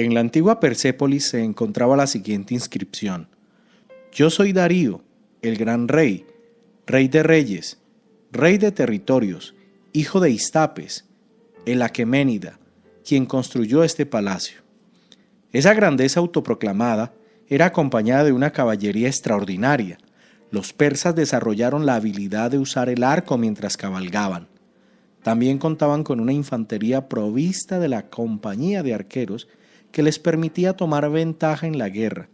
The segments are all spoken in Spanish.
En la antigua Persépolis se encontraba la siguiente inscripción. Yo soy Darío, el gran rey, rey de reyes, rey de territorios, hijo de Istapes, el Aqueménida, quien construyó este palacio. Esa grandeza autoproclamada era acompañada de una caballería extraordinaria. Los persas desarrollaron la habilidad de usar el arco mientras cabalgaban. También contaban con una infantería provista de la compañía de arqueros que les permitía tomar ventaja en la guerra.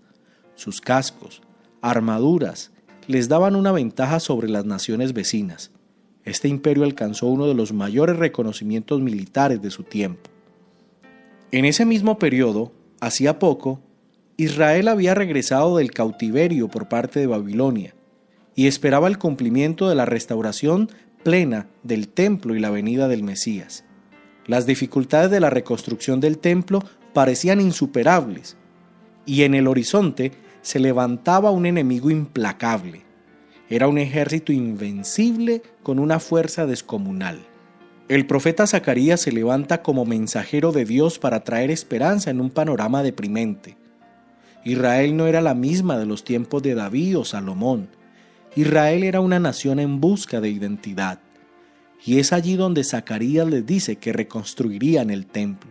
Sus cascos, armaduras, les daban una ventaja sobre las naciones vecinas. Este imperio alcanzó uno de los mayores reconocimientos militares de su tiempo. En ese mismo periodo, hacía poco, Israel había regresado del cautiverio por parte de Babilonia y esperaba el cumplimiento de la restauración plena del templo y la venida del Mesías. Las dificultades de la reconstrucción del templo parecían insuperables, y en el horizonte se levantaba un enemigo implacable. Era un ejército invencible con una fuerza descomunal. El profeta Zacarías se levanta como mensajero de Dios para traer esperanza en un panorama deprimente. Israel no era la misma de los tiempos de David o Salomón, Israel era una nación en busca de identidad. Y es allí donde Zacarías les dice que reconstruirían el templo.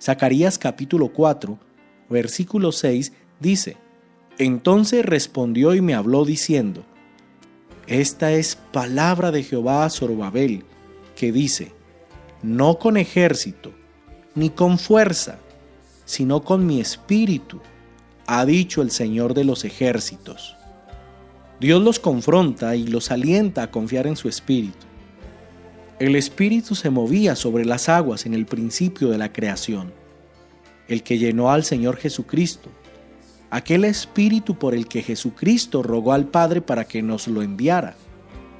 Zacarías capítulo 4, versículo 6 dice, Entonces respondió y me habló diciendo, Esta es palabra de Jehová a Zorobabel, que dice, No con ejército, ni con fuerza, sino con mi espíritu, ha dicho el Señor de los ejércitos. Dios los confronta y los alienta a confiar en su espíritu. El espíritu se movía sobre las aguas en el principio de la creación, el que llenó al Señor Jesucristo, aquel espíritu por el que Jesucristo rogó al Padre para que nos lo enviara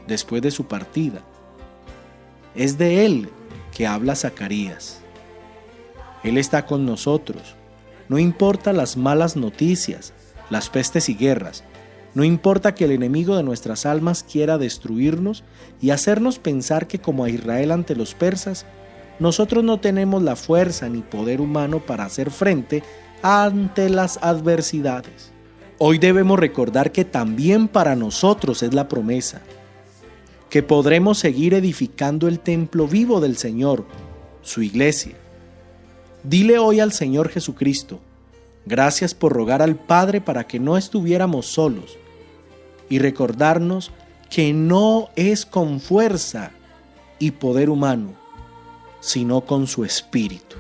después de su partida. Es de Él que habla Zacarías. Él está con nosotros. No importa las malas noticias, las pestes y guerras, no importa que el enemigo de nuestras almas quiera destruirnos y hacernos pensar que como a Israel ante los persas, nosotros no tenemos la fuerza ni poder humano para hacer frente ante las adversidades. Hoy debemos recordar que también para nosotros es la promesa, que podremos seguir edificando el templo vivo del Señor, su iglesia. Dile hoy al Señor Jesucristo, gracias por rogar al Padre para que no estuviéramos solos, y recordarnos que no es con fuerza y poder humano, sino con su espíritu.